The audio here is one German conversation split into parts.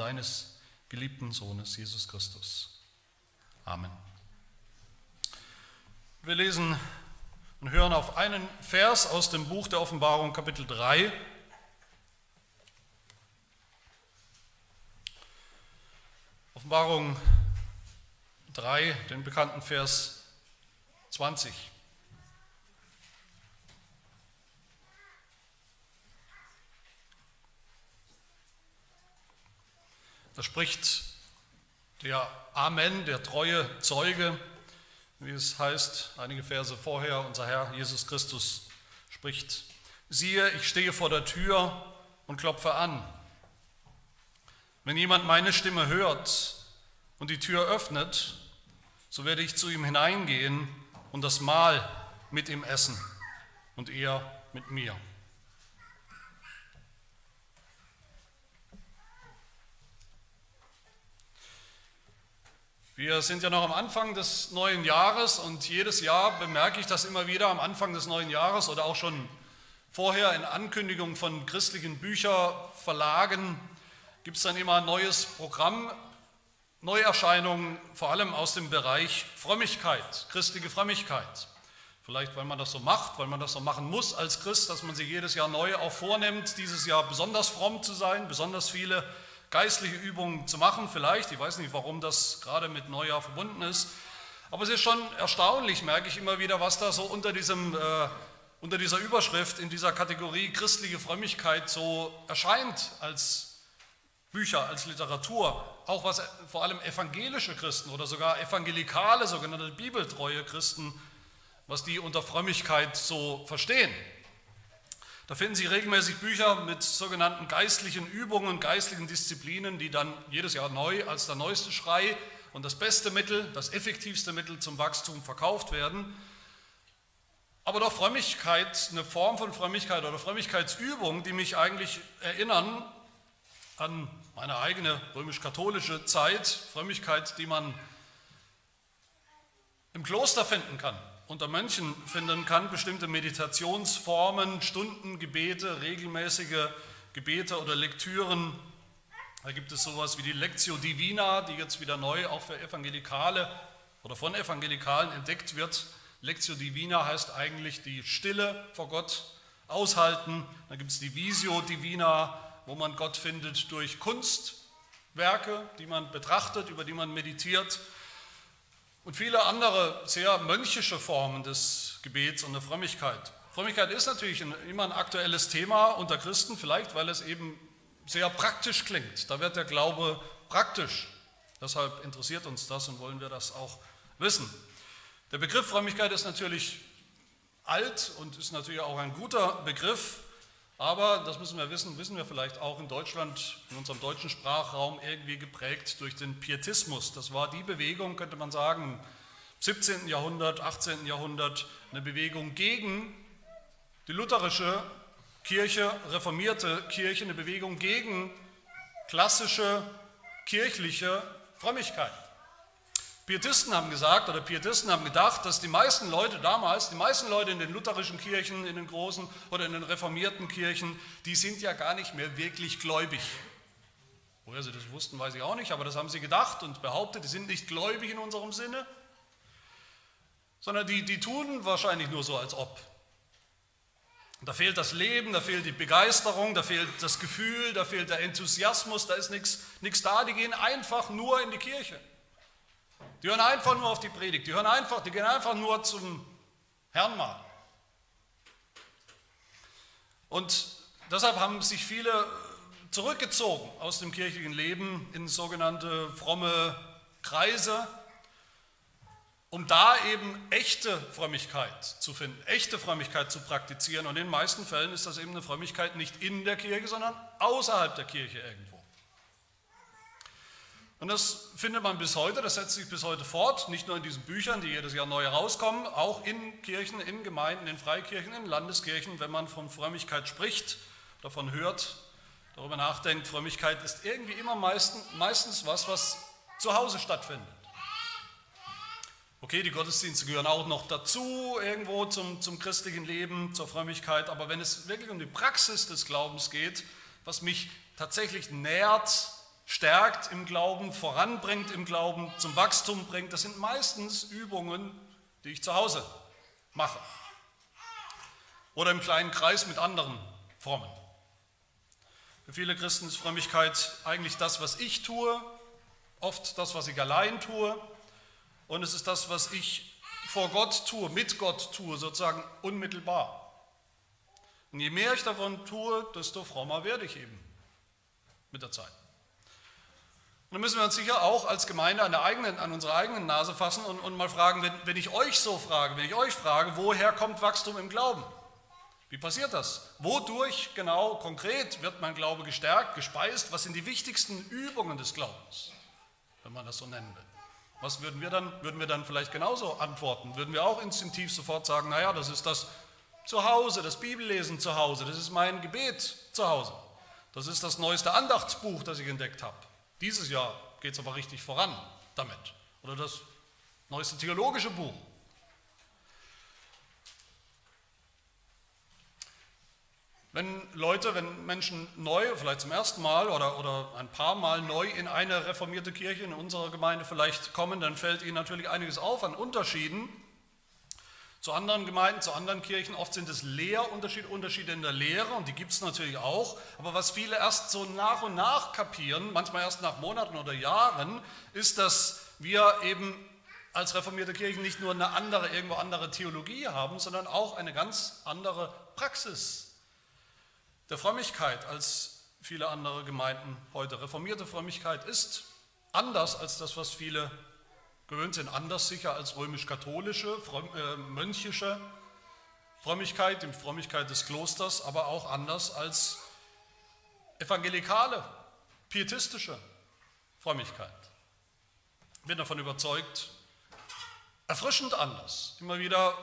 deines geliebten Sohnes Jesus Christus. Amen. Wir lesen und hören auf einen Vers aus dem Buch der Offenbarung Kapitel 3. Offenbarung 3, den bekannten Vers 20. Da spricht der Amen, der treue Zeuge, wie es heißt, einige Verse vorher, unser Herr Jesus Christus spricht, siehe, ich stehe vor der Tür und klopfe an. Wenn jemand meine Stimme hört und die Tür öffnet, so werde ich zu ihm hineingehen und das Mahl mit ihm essen und er mit mir. Wir sind ja noch am Anfang des neuen Jahres und jedes Jahr bemerke ich das immer wieder am Anfang des neuen Jahres oder auch schon vorher in Ankündigungen von christlichen Bücherverlagen gibt es dann immer ein neues Programm, Neuerscheinungen vor allem aus dem Bereich Frömmigkeit, christliche Frömmigkeit. Vielleicht, weil man das so macht, weil man das so machen muss als Christ, dass man sich jedes Jahr neu auch vornimmt, dieses Jahr besonders fromm zu sein, besonders viele geistliche Übungen zu machen, vielleicht. Ich weiß nicht, warum das gerade mit Neujahr verbunden ist. Aber es ist schon erstaunlich, merke ich immer wieder, was da so unter, diesem, äh, unter dieser Überschrift, in dieser Kategorie christliche Frömmigkeit so erscheint als Bücher, als Literatur. Auch was vor allem evangelische Christen oder sogar evangelikale, sogenannte bibeltreue Christen, was die unter Frömmigkeit so verstehen. Da finden Sie regelmäßig Bücher mit sogenannten geistlichen Übungen, geistlichen Disziplinen, die dann jedes Jahr neu als der neueste Schrei und das beste Mittel, das effektivste Mittel zum Wachstum verkauft werden. Aber doch Frömmigkeit, eine Form von Frömmigkeit oder Frömmigkeitsübung, die mich eigentlich erinnern an meine eigene römisch-katholische Zeit, Frömmigkeit, die man im Kloster finden kann unter Mönchen finden kann, bestimmte Meditationsformen, Stundengebete, regelmäßige Gebete oder Lektüren. Da gibt es sowas wie die Lectio Divina, die jetzt wieder neu auch für Evangelikale oder von Evangelikalen entdeckt wird. Lectio Divina heißt eigentlich die Stille vor Gott aushalten. Dann gibt es die Visio Divina, wo man Gott findet durch Kunstwerke, die man betrachtet, über die man meditiert und viele andere sehr mönchische Formen des Gebets und der Frömmigkeit. Frömmigkeit ist natürlich immer ein aktuelles Thema unter Christen, vielleicht weil es eben sehr praktisch klingt. Da wird der Glaube praktisch. Deshalb interessiert uns das und wollen wir das auch wissen. Der Begriff Frömmigkeit ist natürlich alt und ist natürlich auch ein guter Begriff. Aber, das müssen wir wissen, wissen wir vielleicht auch in Deutschland, in unserem deutschen Sprachraum irgendwie geprägt durch den Pietismus. Das war die Bewegung, könnte man sagen, im 17. Jahrhundert, 18. Jahrhundert, eine Bewegung gegen die lutherische Kirche, reformierte Kirche, eine Bewegung gegen klassische kirchliche Frömmigkeit. Pietisten haben gesagt oder Pietisten haben gedacht, dass die meisten Leute damals, die meisten Leute in den lutherischen Kirchen, in den großen oder in den reformierten Kirchen, die sind ja gar nicht mehr wirklich gläubig. Woher sie das wussten, weiß ich auch nicht, aber das haben sie gedacht und behauptet, die sind nicht gläubig in unserem Sinne, sondern die, die tun wahrscheinlich nur so, als ob. Da fehlt das Leben, da fehlt die Begeisterung, da fehlt das Gefühl, da fehlt der Enthusiasmus, da ist nichts, nichts da, die gehen einfach nur in die Kirche. Die hören einfach nur auf die Predigt, die, hören einfach, die gehen einfach nur zum Herrn mal. Und deshalb haben sich viele zurückgezogen aus dem kirchlichen Leben in sogenannte fromme Kreise, um da eben echte Frömmigkeit zu finden, echte Frömmigkeit zu praktizieren. Und in den meisten Fällen ist das eben eine Frömmigkeit nicht in der Kirche, sondern außerhalb der Kirche irgendwo. Und das findet man bis heute, das setzt sich bis heute fort, nicht nur in diesen Büchern, die jedes Jahr neu herauskommen, auch in Kirchen, in Gemeinden, in Freikirchen, in Landeskirchen, wenn man von Frömmigkeit spricht, davon hört, darüber nachdenkt, Frömmigkeit ist irgendwie immer meistens, meistens was, was zu Hause stattfindet. Okay, die Gottesdienste gehören auch noch dazu, irgendwo zum, zum christlichen Leben, zur Frömmigkeit, aber wenn es wirklich um die Praxis des Glaubens geht, was mich tatsächlich nährt, stärkt im Glauben, voranbringt im Glauben, zum Wachstum bringt, das sind meistens Übungen, die ich zu Hause mache. Oder im kleinen Kreis mit anderen Frommen. Für viele Christen ist Frömmigkeit eigentlich das, was ich tue, oft das, was ich allein tue. Und es ist das, was ich vor Gott tue, mit Gott tue, sozusagen unmittelbar. Und je mehr ich davon tue, desto frommer werde ich eben mit der Zeit. Und dann müssen wir uns sicher auch als Gemeinde an, eigenen, an unsere eigenen Nase fassen und, und mal fragen, wenn, wenn ich euch so frage, wenn ich euch frage, woher kommt Wachstum im Glauben? Wie passiert das? Wodurch genau konkret wird mein Glaube gestärkt, gespeist? Was sind die wichtigsten Übungen des Glaubens, wenn man das so nennen will? Was würden wir dann? Würden wir dann vielleicht genauso antworten? Würden wir auch instinktiv sofort sagen, naja, das ist das Zuhause, das Bibellesen zu Hause, das ist mein Gebet zu Hause. Das ist das neueste Andachtsbuch, das ich entdeckt habe. Dieses Jahr geht es aber richtig voran damit. Oder das neueste theologische Buch. Wenn Leute, wenn Menschen neu, vielleicht zum ersten Mal oder, oder ein paar Mal neu in eine reformierte Kirche in unserer Gemeinde vielleicht kommen, dann fällt ihnen natürlich einiges auf an Unterschieden zu anderen Gemeinden, zu anderen Kirchen. Oft sind es Lehrunterschiede, Unterschiede in der Lehre und die gibt es natürlich auch. Aber was viele erst so nach und nach kapieren, manchmal erst nach Monaten oder Jahren, ist, dass wir eben als reformierte Kirchen nicht nur eine andere, irgendwo andere Theologie haben, sondern auch eine ganz andere Praxis der Frömmigkeit als viele andere Gemeinden heute. Reformierte Frömmigkeit ist anders als das, was viele gewöhnt sind, anders sicher als römisch-katholische, äh, mönchische Frömmigkeit, die Frömmigkeit des Klosters, aber auch anders als evangelikale, pietistische Frömmigkeit. Ich bin davon überzeugt, erfrischend anders. Immer wieder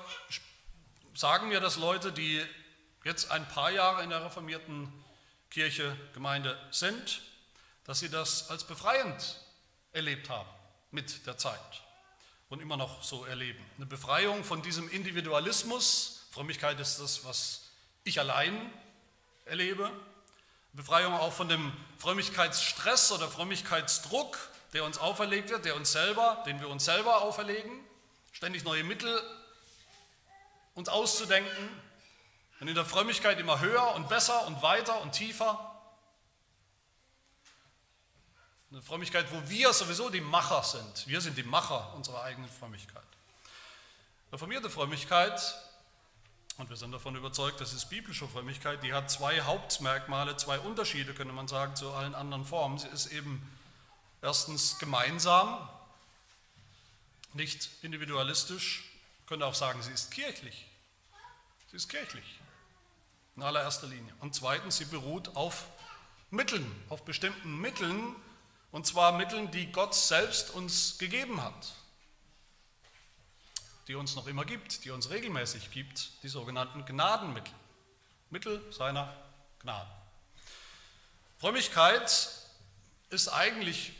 sagen mir das Leute, die jetzt ein paar Jahre in der reformierten Kirche, Gemeinde sind, dass sie das als befreiend erlebt haben mit der Zeit und immer noch so erleben. Eine Befreiung von diesem Individualismus, Frömmigkeit ist das, was ich allein erlebe, Befreiung auch von dem Frömmigkeitsstress oder Frömmigkeitsdruck, der uns auferlegt wird, der uns selber, den wir uns selber auferlegen, ständig neue Mittel uns auszudenken, und in der Frömmigkeit immer höher und besser und weiter und tiefer. Eine Frömmigkeit, wo wir sowieso die Macher sind. Wir sind die Macher unserer eigenen Frömmigkeit. Reformierte Frömmigkeit, und wir sind davon überzeugt, das ist biblische Frömmigkeit, die hat zwei Hauptmerkmale, zwei Unterschiede, könnte man sagen, zu allen anderen Formen. Sie ist eben erstens gemeinsam, nicht individualistisch, könnte auch sagen, sie ist kirchlich. Sie ist kirchlich in allererster Linie. Und zweitens, sie beruht auf Mitteln, auf bestimmten Mitteln, und zwar Mitteln, die Gott selbst uns gegeben hat, die uns noch immer gibt, die uns regelmäßig gibt, die sogenannten Gnadenmittel, Mittel seiner Gnade. Frömmigkeit ist eigentlich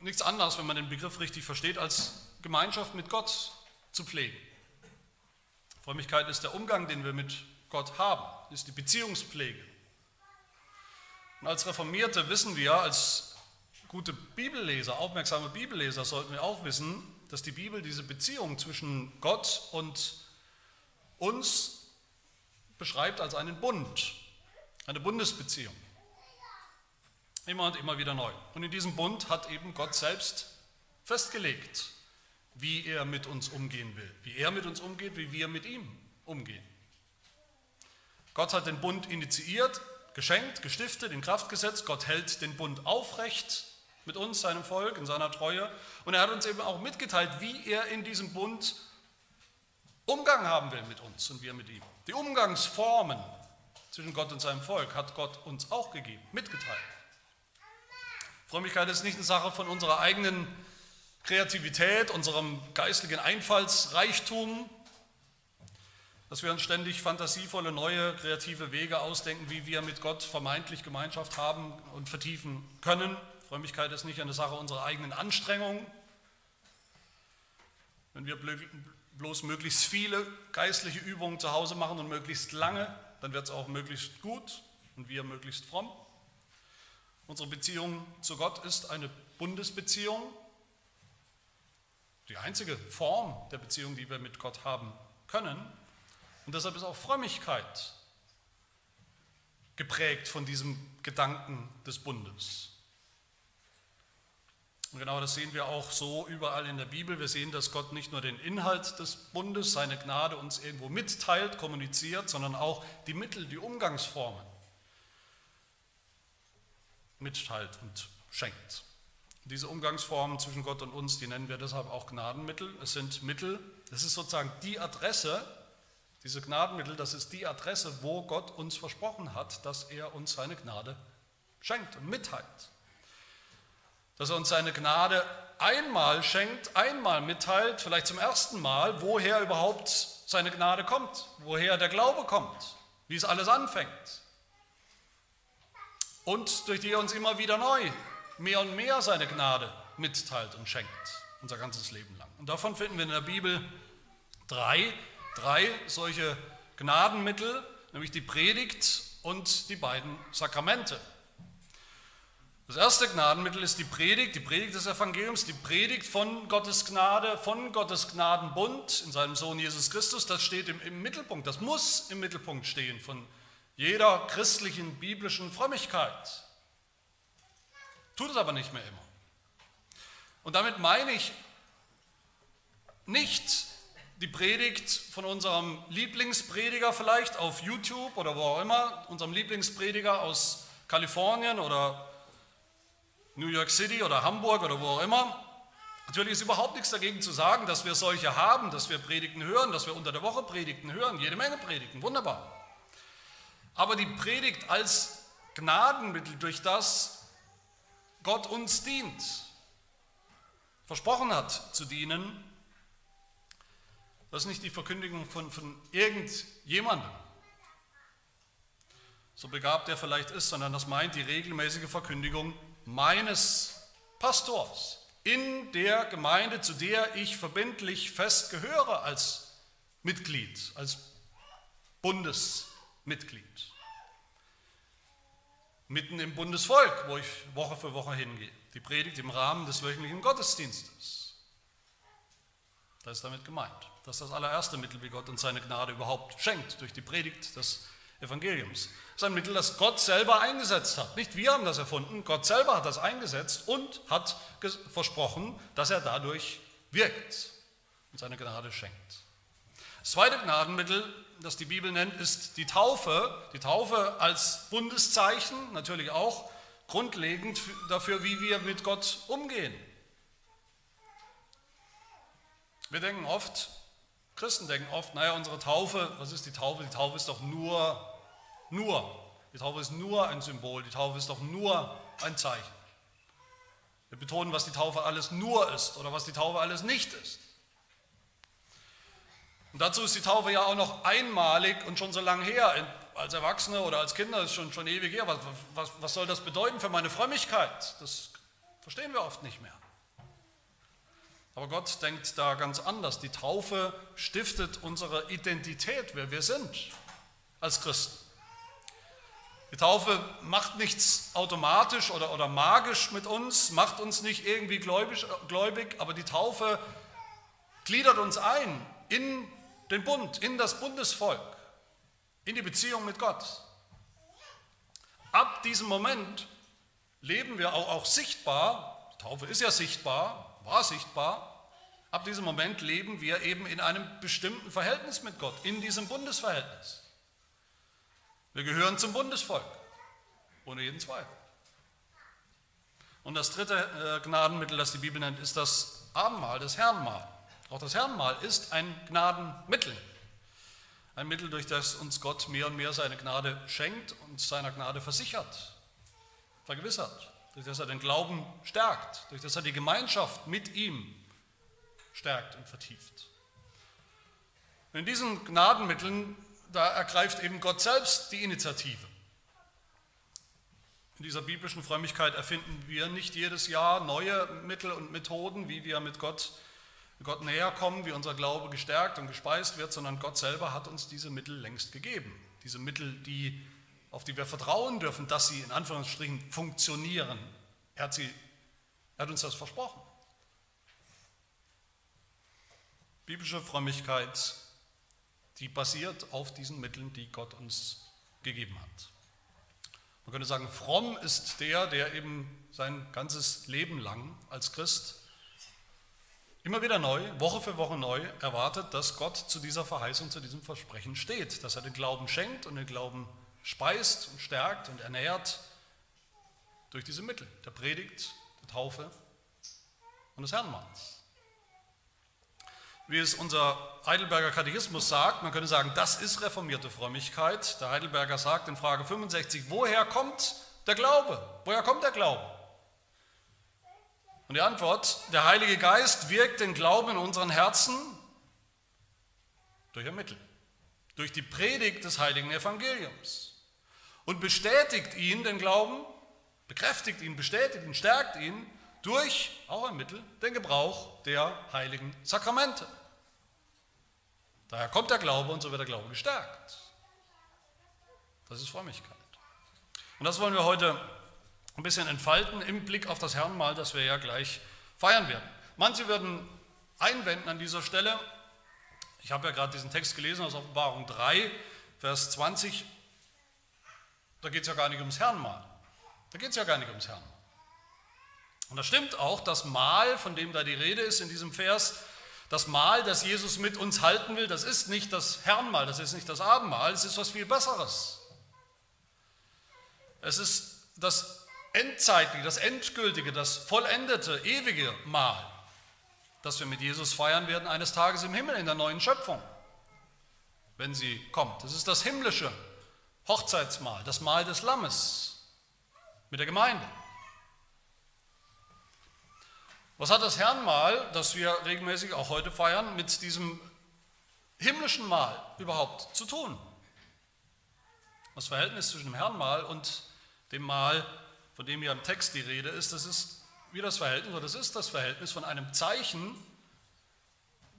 nichts anderes, wenn man den Begriff richtig versteht, als Gemeinschaft mit Gott zu pflegen. Frömmigkeit ist der Umgang, den wir mit Gott haben, ist die Beziehungspflege. Und als Reformierte wissen wir, als gute Bibelleser, aufmerksame Bibelleser sollten wir auch wissen, dass die Bibel diese Beziehung zwischen Gott und uns beschreibt als einen Bund, eine Bundesbeziehung. Immer und immer wieder neu. Und in diesem Bund hat eben Gott selbst festgelegt, wie er mit uns umgehen will, wie er mit uns umgeht, wie wir mit ihm umgehen. Gott hat den Bund initiiert, geschenkt, gestiftet, in Kraft gesetzt. Gott hält den Bund aufrecht mit uns, seinem Volk, in seiner Treue. Und er hat uns eben auch mitgeteilt, wie er in diesem Bund Umgang haben will mit uns und wir mit ihm. Die Umgangsformen zwischen Gott und seinem Volk hat Gott uns auch gegeben, mitgeteilt. Frömmigkeit ist nicht eine Sache von unserer eigenen Kreativität, unserem geistigen Einfallsreichtum, dass wir uns ständig fantasievolle, neue, kreative Wege ausdenken, wie wir mit Gott vermeintlich Gemeinschaft haben und vertiefen können. Frömmigkeit ist nicht eine Sache unserer eigenen Anstrengung. Wenn wir bloß möglichst viele geistliche Übungen zu Hause machen und möglichst lange, dann wird es auch möglichst gut und wir möglichst fromm. Unsere Beziehung zu Gott ist eine Bundesbeziehung, die einzige Form der Beziehung, die wir mit Gott haben können. Und deshalb ist auch Frömmigkeit geprägt von diesem Gedanken des Bundes. Und genau das sehen wir auch so überall in der Bibel. Wir sehen, dass Gott nicht nur den Inhalt des Bundes, seine Gnade uns irgendwo mitteilt, kommuniziert, sondern auch die Mittel, die Umgangsformen mitteilt und schenkt. Diese Umgangsformen zwischen Gott und uns, die nennen wir deshalb auch Gnadenmittel. Es sind Mittel, das ist sozusagen die Adresse, diese Gnadenmittel, das ist die Adresse, wo Gott uns versprochen hat, dass er uns seine Gnade schenkt und mitteilt dass er uns seine Gnade einmal schenkt, einmal mitteilt, vielleicht zum ersten Mal, woher überhaupt seine Gnade kommt, woher der Glaube kommt, wie es alles anfängt. Und durch die er uns immer wieder neu, mehr und mehr seine Gnade mitteilt und schenkt, unser ganzes Leben lang. Und davon finden wir in der Bibel drei, drei solche Gnadenmittel, nämlich die Predigt und die beiden Sakramente. Das erste Gnadenmittel ist die Predigt, die Predigt des Evangeliums, die Predigt von Gottes Gnade, von Gottes Gnadenbund in seinem Sohn Jesus Christus. Das steht im, im Mittelpunkt, das muss im Mittelpunkt stehen von jeder christlichen, biblischen Frömmigkeit. Tut es aber nicht mehr immer. Und damit meine ich nicht die Predigt von unserem Lieblingsprediger vielleicht auf YouTube oder wo auch immer, unserem Lieblingsprediger aus Kalifornien oder New York City oder Hamburg oder wo auch immer. Natürlich ist überhaupt nichts dagegen zu sagen, dass wir solche haben, dass wir Predigten hören, dass wir unter der Woche Predigten hören, jede Menge Predigten, wunderbar. Aber die Predigt als Gnadenmittel, durch das Gott uns dient, versprochen hat zu dienen, das ist nicht die Verkündigung von, von irgendjemandem, so begabt er vielleicht ist, sondern das meint die regelmäßige Verkündigung meines Pastors in der Gemeinde, zu der ich verbindlich fest gehöre als Mitglied, als Bundesmitglied. Mitten im Bundesvolk, wo ich Woche für Woche hingehe. Die Predigt im Rahmen des wöchentlichen Gottesdienstes. Das ist damit gemeint. Das ist das allererste Mittel, wie Gott uns seine Gnade überhaupt schenkt, durch die Predigt des Evangeliums. Das ist ein Mittel, das Gott selber eingesetzt hat. Nicht wir haben das erfunden, Gott selber hat das eingesetzt und hat versprochen, dass er dadurch wirkt und seine Gnade schenkt. Das zweite Gnadenmittel, das die Bibel nennt, ist die Taufe. Die Taufe als Bundeszeichen, natürlich auch grundlegend dafür, wie wir mit Gott umgehen. Wir denken oft, Christen denken oft, naja, unsere Taufe, was ist die Taufe? Die Taufe ist doch nur, nur, die Taufe ist nur ein Symbol, die Taufe ist doch nur ein Zeichen. Wir betonen, was die Taufe alles nur ist oder was die Taufe alles nicht ist. Und dazu ist die Taufe ja auch noch einmalig und schon so lange her. Als Erwachsene oder als Kinder ist schon, schon ewig her. Was, was, was soll das bedeuten für meine Frömmigkeit? Das verstehen wir oft nicht mehr. Aber Gott denkt da ganz anders. Die Taufe stiftet unsere Identität, wer wir sind als Christen. Die Taufe macht nichts automatisch oder, oder magisch mit uns, macht uns nicht irgendwie gläubig, gläubig, aber die Taufe gliedert uns ein in den Bund, in das Bundesvolk, in die Beziehung mit Gott. Ab diesem Moment leben wir auch, auch sichtbar, die Taufe ist ja sichtbar, war sichtbar. Ab diesem Moment leben wir eben in einem bestimmten Verhältnis mit Gott, in diesem Bundesverhältnis. Wir gehören zum Bundesvolk, ohne jeden Zweifel. Und das dritte äh, Gnadenmittel, das die Bibel nennt, ist das Abendmahl, das Herrenmahl. Auch das Herrenmahl ist ein Gnadenmittel. Ein Mittel, durch das uns Gott mehr und mehr seine Gnade schenkt und seiner Gnade versichert, vergewissert durch das er den Glauben stärkt, durch das er die Gemeinschaft mit ihm stärkt und vertieft. Und in diesen Gnadenmitteln, da ergreift eben Gott selbst die Initiative. In dieser biblischen Frömmigkeit erfinden wir nicht jedes Jahr neue Mittel und Methoden, wie wir mit Gott, Gott näher kommen, wie unser Glaube gestärkt und gespeist wird, sondern Gott selber hat uns diese Mittel längst gegeben. Diese Mittel, die auf die wir vertrauen dürfen, dass sie in Anführungsstrichen funktionieren. Er hat, sie, er hat uns das versprochen. Biblische Frömmigkeit, die basiert auf diesen Mitteln, die Gott uns gegeben hat. Man könnte sagen, fromm ist der, der eben sein ganzes Leben lang als Christ immer wieder neu, Woche für Woche neu erwartet, dass Gott zu dieser Verheißung, zu diesem Versprechen steht, dass er den Glauben schenkt und den Glauben speist und stärkt und ernährt durch diese Mittel, der Predigt, der Taufe und des Herrnmanns. Wie es unser Heidelberger Katechismus sagt, man könnte sagen, das ist reformierte Frömmigkeit. Der Heidelberger sagt in Frage 65, woher kommt der Glaube? Woher kommt der Glaube? Und die Antwort, der Heilige Geist wirkt den Glauben in unseren Herzen durch ein Mittel, durch die Predigt des heiligen Evangeliums und bestätigt ihn, den Glauben, bekräftigt ihn, bestätigt ihn, stärkt ihn durch auch ein Mittel, den Gebrauch der heiligen Sakramente. Daher kommt der Glaube und so wird der Glaube gestärkt. Das ist Frömmigkeit. Und das wollen wir heute ein bisschen entfalten im Blick auf das Herrenmahl, das wir ja gleich feiern werden. Manche würden einwenden an dieser Stelle, ich habe ja gerade diesen Text gelesen aus Offenbarung 3, Vers 20, da geht es ja gar nicht ums Herrenmahl. Da geht es ja gar nicht ums Herrenmahl. Und das stimmt auch, das Mahl, von dem da die Rede ist in diesem Vers, das Mahl, das Jesus mit uns halten will, das ist nicht das Herrenmahl, das ist nicht das Abendmahl, es ist was viel Besseres. Es ist das endzeitliche, das endgültige, das vollendete, ewige Mahl, das wir mit Jesus feiern werden eines Tages im Himmel in der neuen Schöpfung, wenn sie kommt. Es ist das himmlische Hochzeitsmahl, das Mahl des Lammes mit der Gemeinde. Was hat das Herrnmahl, das wir regelmäßig auch heute feiern, mit diesem himmlischen Mahl überhaupt zu tun? Das Verhältnis zwischen dem Herrnmahl und dem Mahl von dem hier im Text die Rede ist, das ist wie das Verhältnis, oder das ist das Verhältnis von einem Zeichen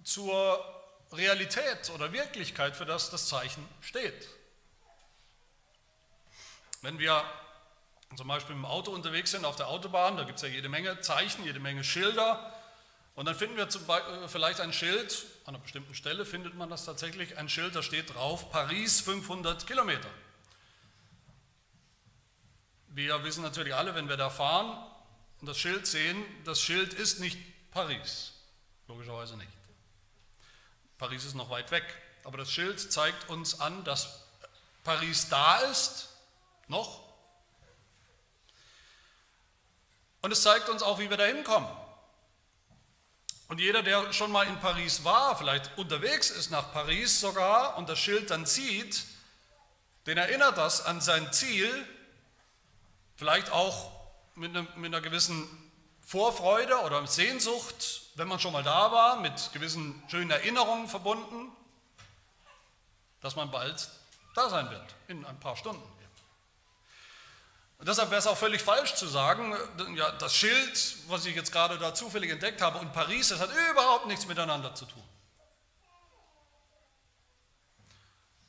zur Realität oder Wirklichkeit, für das das Zeichen steht. Wenn wir zum Beispiel im Auto unterwegs sind, auf der Autobahn, da gibt es ja jede Menge Zeichen, jede Menge Schilder, und dann finden wir Beispiel äh, vielleicht ein Schild, an einer bestimmten Stelle findet man das tatsächlich, ein Schild, da steht drauf, Paris 500 Kilometer. Wir wissen natürlich alle, wenn wir da fahren und das Schild sehen, das Schild ist nicht Paris. Logischerweise nicht. Paris ist noch weit weg. Aber das Schild zeigt uns an, dass Paris da ist, noch. Und es zeigt uns auch, wie wir da hinkommen. Und jeder, der schon mal in Paris war, vielleicht unterwegs ist nach Paris sogar und das Schild dann sieht, den erinnert das an sein Ziel, Vielleicht auch mit, einer, mit einer gewissen Vorfreude oder Sehnsucht, wenn man schon mal da war, mit gewissen schönen Erinnerungen verbunden, dass man bald da sein wird, in ein paar Stunden. Und deshalb wäre es auch völlig falsch zu sagen, ja, das Schild, was ich jetzt gerade da zufällig entdeckt habe, und Paris, das hat überhaupt nichts miteinander zu tun.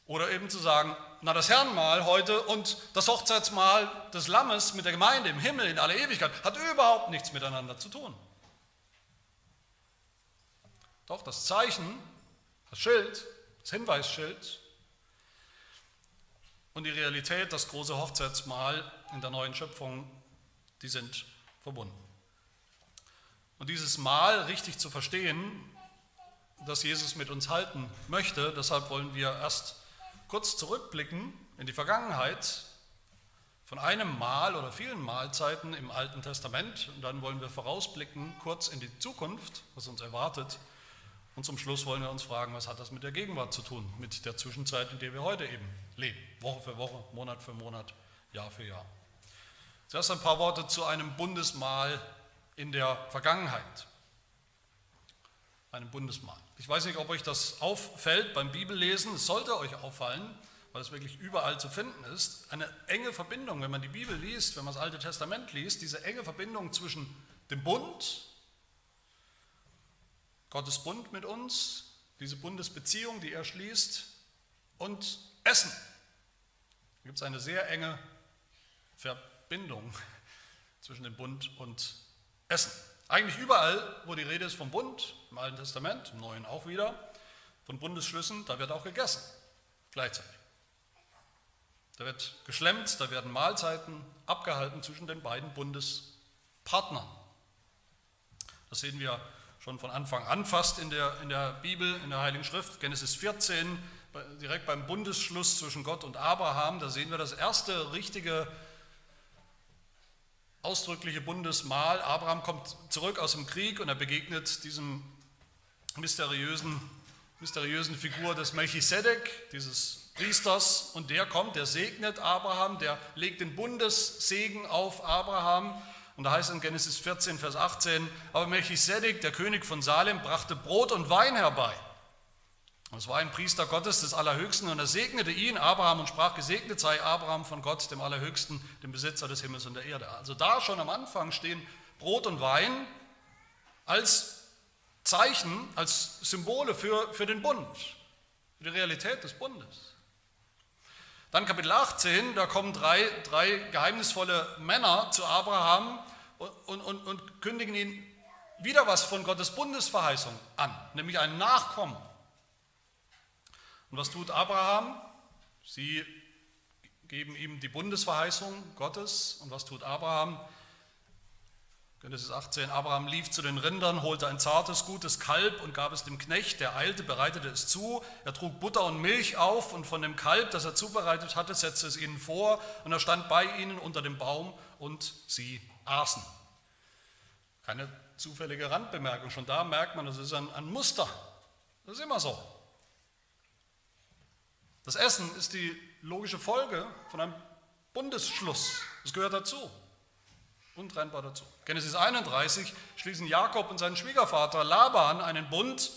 Oder eben zu sagen, na das Herrenmahl heute und das Hochzeitsmahl des Lammes mit der Gemeinde im Himmel in aller Ewigkeit hat überhaupt nichts miteinander zu tun. Doch das Zeichen, das Schild, das Hinweisschild und die Realität, das große Hochzeitsmahl in der neuen Schöpfung, die sind verbunden. Und dieses Mahl richtig zu verstehen, das Jesus mit uns halten möchte, deshalb wollen wir erst kurz zurückblicken in die Vergangenheit von einem Mal oder vielen Mahlzeiten im Alten Testament und dann wollen wir vorausblicken kurz in die Zukunft, was uns erwartet. Und zum Schluss wollen wir uns fragen, was hat das mit der Gegenwart zu tun, mit der Zwischenzeit, in der wir heute eben leben, Woche für Woche, Monat für Monat, Jahr für Jahr. Zuerst ein paar Worte zu einem Bundesmahl in der Vergangenheit. Einem Bundesmahl. Ich weiß nicht, ob euch das auffällt beim Bibellesen, es sollte euch auffallen, weil es wirklich überall zu finden ist, eine enge Verbindung, wenn man die Bibel liest, wenn man das Alte Testament liest, diese enge Verbindung zwischen dem Bund, Gottes Bund mit uns, diese Bundesbeziehung, die er schließt, und Essen, Da gibt es eine sehr enge Verbindung zwischen dem Bund und Essen. Eigentlich überall, wo die Rede ist vom Bund, im Alten Testament, im Neuen auch wieder, von Bundesschlüssen, da wird auch gegessen, gleichzeitig. Da wird geschlemmt, da werden Mahlzeiten abgehalten zwischen den beiden Bundespartnern. Das sehen wir schon von Anfang an fast in der, in der Bibel, in der Heiligen Schrift, Genesis 14, direkt beim Bundesschluss zwischen Gott und Abraham, da sehen wir das erste richtige ausdrückliche Bundesmahl. Abraham kommt zurück aus dem Krieg und er begegnet diesem mysteriösen, mysteriösen Figur des Melchisedek, dieses Priesters und der kommt, der segnet Abraham, der legt den Bundessegen auf Abraham. Und da heißt es in Genesis 14, Vers 18, aber Melchisedek, der König von Salem, brachte Brot und Wein herbei. Es war ein Priester Gottes des Allerhöchsten und er segnete ihn, Abraham, und sprach, gesegnet sei Abraham von Gott, dem Allerhöchsten, dem Besitzer des Himmels und der Erde. Also da schon am Anfang stehen Brot und Wein als Zeichen, als Symbole für, für den Bund, für die Realität des Bundes. Dann Kapitel 18, da kommen drei, drei geheimnisvolle Männer zu Abraham und, und, und, kündigen ihn wieder was von Gottes Bundesverheißung an, nämlich einen Nachkommen. Und was tut Abraham? Sie geben ihm die Bundesverheißung Gottes. Und was tut Abraham? Genesis 18, Abraham lief zu den Rindern, holte ein zartes, gutes Kalb und gab es dem Knecht, der eilte, bereitete es zu. Er trug Butter und Milch auf und von dem Kalb, das er zubereitet hatte, setzte es ihnen vor und er stand bei ihnen unter dem Baum und sie aßen. Keine zufällige Randbemerkung, schon da merkt man, das ist ein, ein Muster. Das ist immer so. Das Essen ist die logische Folge von einem Bundesschluss. Das gehört dazu untrennbar dazu. Genesis 31 schließen Jakob und sein Schwiegervater Laban einen Bund.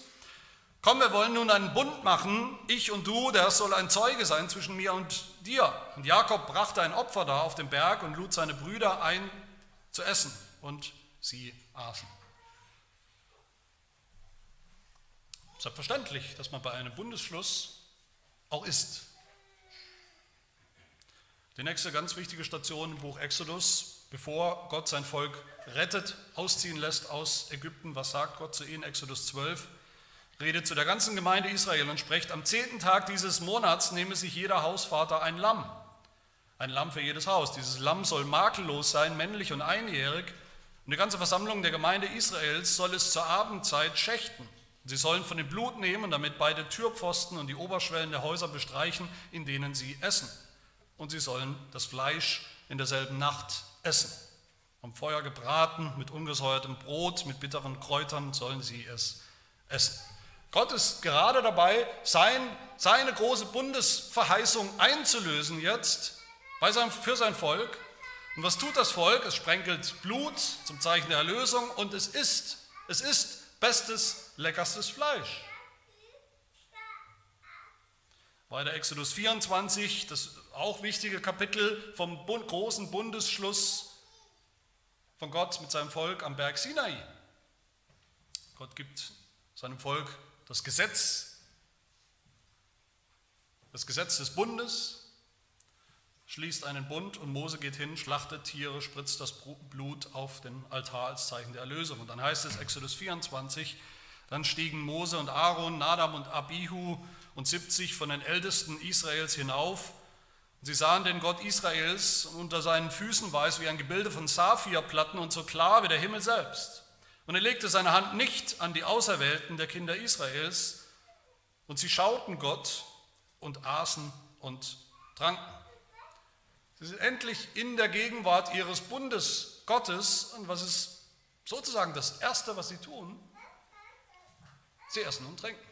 Komm, wir wollen nun einen Bund machen, ich und du, der soll ein Zeuge sein zwischen mir und dir. Und Jakob brachte ein Opfer da auf den Berg und lud seine Brüder ein zu essen und sie aßen. Selbstverständlich, dass man bei einem Bundesschluss auch isst. Die nächste ganz wichtige Station im Buch Exodus bevor Gott sein Volk rettet, ausziehen lässt aus Ägypten. Was sagt Gott zu ihnen? Exodus 12. Redet zu der ganzen Gemeinde Israel und spricht, am zehnten Tag dieses Monats nehme sich jeder Hausvater ein Lamm. Ein Lamm für jedes Haus. Dieses Lamm soll makellos sein, männlich und einjährig. Und die ganze Versammlung der Gemeinde Israels soll es zur Abendzeit schächten. Sie sollen von dem Blut nehmen und damit beide Türpfosten und die Oberschwellen der Häuser bestreichen, in denen sie essen. Und sie sollen das Fleisch in derselben Nacht essen. Am Feuer gebraten, mit ungesäuertem Brot, mit bitteren Kräutern sollen sie es essen. Gott ist gerade dabei, sein, seine große Bundesverheißung einzulösen jetzt seinem, für sein Volk. Und was tut das Volk? Es sprenkelt Blut zum Zeichen der Erlösung und es ist, es ist bestes, leckerstes Fleisch. Bei der Exodus 24, das auch wichtige Kapitel vom großen Bundesschluss von Gott mit seinem Volk am Berg Sinai. Gott gibt seinem Volk das Gesetz, das Gesetz des Bundes, schließt einen Bund und Mose geht hin, schlachtet Tiere, spritzt das Blut auf den Altar als Zeichen der Erlösung. Und dann heißt es Exodus 24, dann stiegen Mose und Aaron, Nadab und Abihu und 70 von den Ältesten Israels hinauf Sie sahen den Gott Israels und unter seinen Füßen es wie ein Gebilde von Saphirplatten und so klar wie der Himmel selbst. Und er legte seine Hand nicht an die Auserwählten der Kinder Israels und sie schauten Gott und aßen und tranken. Sie sind endlich in der Gegenwart ihres Bundes Gottes und was ist sozusagen das Erste, was sie tun? Sie essen und trinken.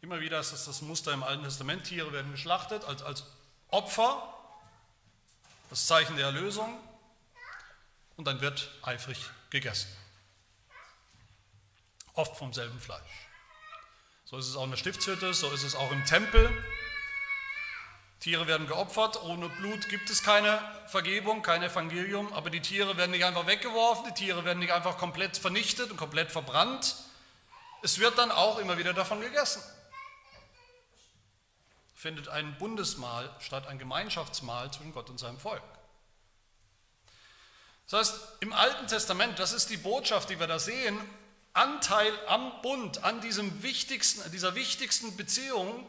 Immer wieder ist das das Muster im Alten Testament. Tiere werden geschlachtet als, als Opfer, das Zeichen der Erlösung, und dann wird eifrig gegessen. Oft vom selben Fleisch. So ist es auch in der Stiftshütte, so ist es auch im Tempel. Tiere werden geopfert, ohne Blut gibt es keine Vergebung, kein Evangelium, aber die Tiere werden nicht einfach weggeworfen, die Tiere werden nicht einfach komplett vernichtet und komplett verbrannt. Es wird dann auch immer wieder davon gegessen. findet ein Bundesmahl statt, ein Gemeinschaftsmahl zwischen Gott und seinem Volk. Das heißt, im Alten Testament, das ist die Botschaft, die wir da sehen, Anteil am Bund, an diesem wichtigsten, dieser wichtigsten Beziehung,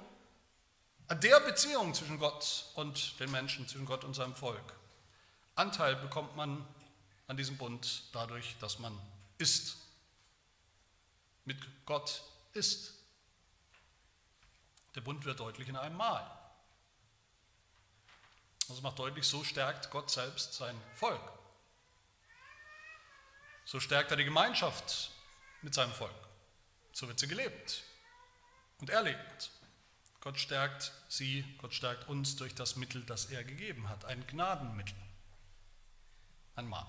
an der Beziehung zwischen Gott und den Menschen, zwischen Gott und seinem Volk. Anteil bekommt man an diesem Bund dadurch, dass man ist. Mit Gott ist. Der Bund wird deutlich in einem Mal. Das macht deutlich, so stärkt Gott selbst sein Volk. So stärkt er die Gemeinschaft mit seinem Volk. So wird sie gelebt und erlebt. Gott stärkt sie, Gott stärkt uns durch das Mittel, das er gegeben hat, ein Gnadenmittel, ein Mahl.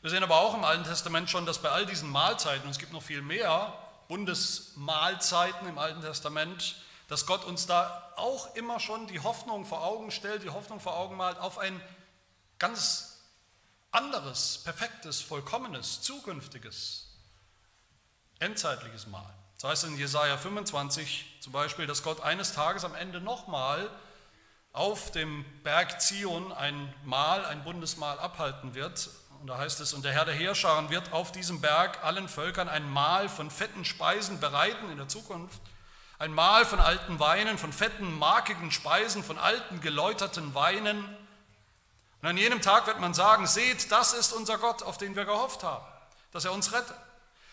Wir sehen aber auch im Alten Testament schon, dass bei all diesen Mahlzeiten, und es gibt noch viel mehr Bundesmahlzeiten im Alten Testament, dass Gott uns da auch immer schon die Hoffnung vor Augen stellt, die Hoffnung vor Augen malt auf ein ganz anderes, perfektes, vollkommenes, zukünftiges, endzeitliches Mahl. Das heißt in Jesaja 25 zum Beispiel, dass Gott eines Tages am Ende nochmal auf dem Berg Zion ein Mahl, ein Bundesmahl abhalten wird. Und da heißt es, und der Herr der Heerscharen wird auf diesem Berg allen Völkern ein Mahl von fetten Speisen bereiten in der Zukunft. Ein Mahl von alten Weinen, von fetten, markigen Speisen, von alten, geläuterten Weinen. Und an jenem Tag wird man sagen, seht, das ist unser Gott, auf den wir gehofft haben, dass er uns rettet.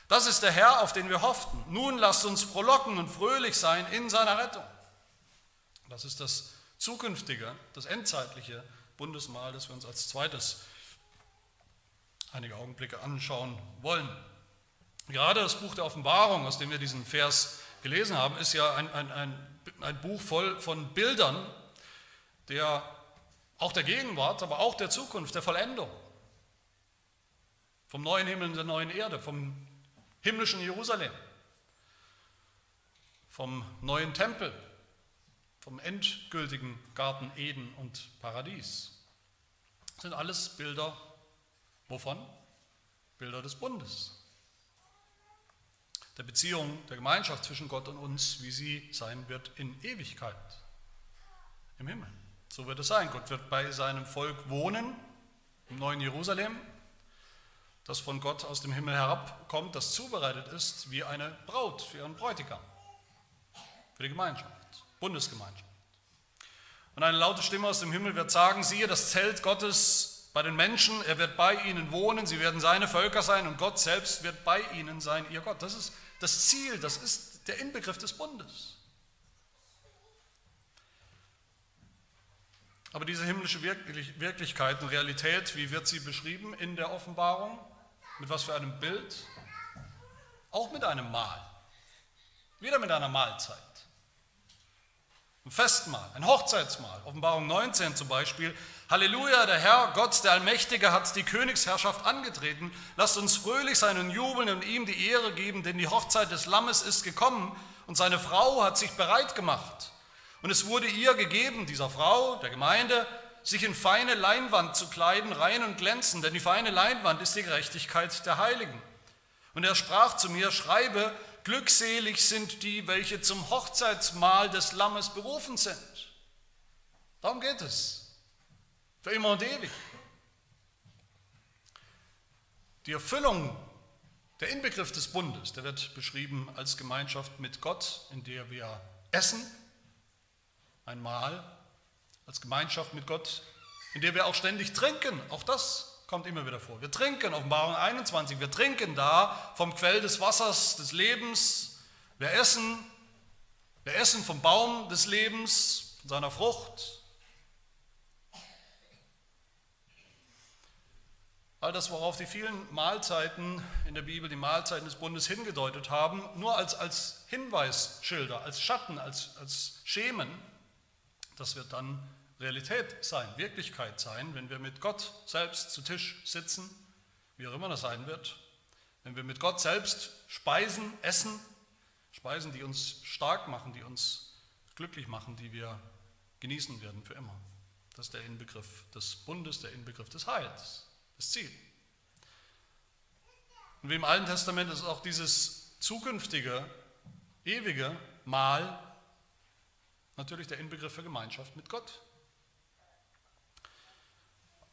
Das ist der Herr, auf den wir hofften. Nun lasst uns frohlocken und fröhlich sein in seiner Rettung. Das ist das zukünftige, das endzeitliche Bundesmahl, das wir uns als zweites einige Augenblicke anschauen wollen. Gerade das Buch der Offenbarung, aus dem wir diesen Vers gelesen haben, ist ja ein, ein, ein, ein Buch voll von Bildern, der auch der Gegenwart, aber auch der Zukunft, der Vollendung, vom neuen Himmel und der neuen Erde, vom himmlischen Jerusalem, vom neuen Tempel, vom endgültigen Garten Eden und Paradies. Das sind alles Bilder wovon? Bilder des Bundes. Der Beziehung, der Gemeinschaft zwischen Gott und uns, wie sie sein wird in Ewigkeit im Himmel. So wird es sein. Gott wird bei seinem Volk wohnen, im neuen Jerusalem, das von Gott aus dem Himmel herabkommt, das zubereitet ist wie eine Braut für ihren Bräutigam, für die Gemeinschaft, Bundesgemeinschaft. Und eine laute Stimme aus dem Himmel wird sagen, siehe, das Zelt Gottes bei den Menschen, er wird bei ihnen wohnen, sie werden seine Völker sein und Gott selbst wird bei ihnen sein, ihr Gott. Das ist das Ziel, das ist der Inbegriff des Bundes. Aber diese himmlische Wirklichkeit und Realität, wie wird sie beschrieben in der Offenbarung? Mit was für einem Bild? Auch mit einem Mahl. Wieder mit einer Mahlzeit. Ein Festmahl, ein Hochzeitsmahl. Offenbarung 19 zum Beispiel. Halleluja, der Herr, Gott, der Allmächtige, hat die Königsherrschaft angetreten. Lasst uns fröhlich sein und jubeln und ihm die Ehre geben, denn die Hochzeit des Lammes ist gekommen und seine Frau hat sich bereit gemacht. Und es wurde ihr gegeben, dieser Frau, der Gemeinde, sich in feine Leinwand zu kleiden, rein und glänzend, denn die feine Leinwand ist die Gerechtigkeit der Heiligen. Und er sprach zu mir, schreibe, glückselig sind die, welche zum Hochzeitsmahl des Lammes berufen sind. Darum geht es. Für immer und ewig. Die Erfüllung, der Inbegriff des Bundes, der wird beschrieben als Gemeinschaft mit Gott, in der wir essen, ein Mahl, als Gemeinschaft mit Gott, in der wir auch ständig trinken. Auch das kommt immer wieder vor. Wir trinken, Offenbarung 21, wir trinken da vom Quell des Wassers des Lebens. Wir essen, wir essen vom Baum des Lebens, von seiner Frucht. All das, worauf die vielen Mahlzeiten in der Bibel, die Mahlzeiten des Bundes hingedeutet haben, nur als, als Hinweisschilder, als Schatten, als, als Schemen, das wird dann Realität sein, Wirklichkeit sein, wenn wir mit Gott selbst zu Tisch sitzen, wie auch immer das sein wird, wenn wir mit Gott selbst speisen, essen, Speisen, die uns stark machen, die uns glücklich machen, die wir genießen werden für immer. Das ist der Inbegriff des Bundes, der Inbegriff des Heils, das Ziel. Und wie im Alten Testament ist auch dieses zukünftige, ewige Mahl natürlich der Inbegriff für Gemeinschaft mit Gott.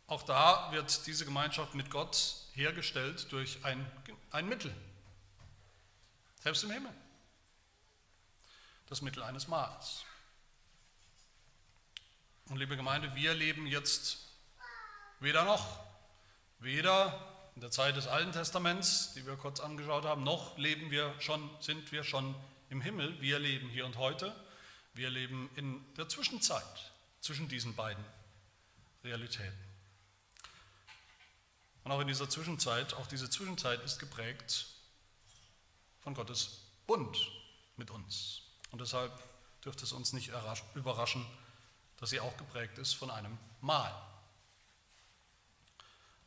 Auch da wird diese Gemeinschaft mit Gott hergestellt durch ein, ein Mittel, selbst im Himmel, das Mittel eines Mahls. Und liebe Gemeinde, wir leben jetzt weder noch, weder in der Zeit des Alten Testaments, die wir kurz angeschaut haben, noch leben wir schon, sind wir schon im Himmel. Wir leben hier und heute. Wir leben in der Zwischenzeit zwischen diesen beiden Realitäten. Und auch in dieser Zwischenzeit, auch diese Zwischenzeit ist geprägt von Gottes Bund mit uns. Und deshalb dürfte es uns nicht überraschen, dass sie auch geprägt ist von einem Mahl.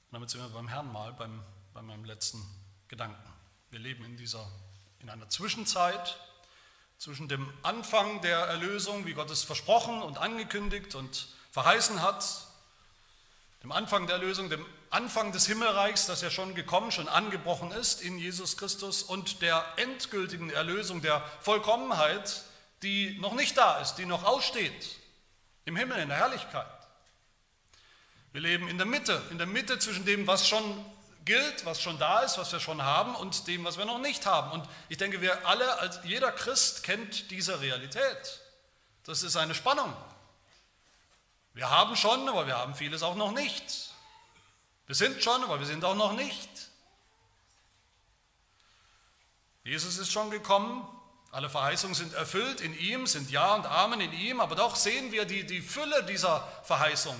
Und damit sind wir beim Herrnmal, beim, bei meinem letzten Gedanken. Wir leben in, dieser, in einer Zwischenzeit zwischen dem Anfang der Erlösung, wie Gott es versprochen und angekündigt und verheißen hat, dem Anfang der Erlösung, dem Anfang des Himmelreichs, das ja schon gekommen, schon angebrochen ist in Jesus Christus und der endgültigen Erlösung, der Vollkommenheit, die noch nicht da ist, die noch aussteht, im Himmel, in der Herrlichkeit. Wir leben in der Mitte, in der Mitte zwischen dem, was schon gilt, was schon da ist, was wir schon haben und dem, was wir noch nicht haben. Und ich denke, wir alle, als jeder Christ kennt diese Realität. Das ist eine Spannung. Wir haben schon, aber wir haben vieles auch noch nicht. Wir sind schon, aber wir sind auch noch nicht. Jesus ist schon gekommen, alle Verheißungen sind erfüllt in ihm, sind Ja und Amen in ihm, aber doch sehen wir die, die Fülle dieser Verheißung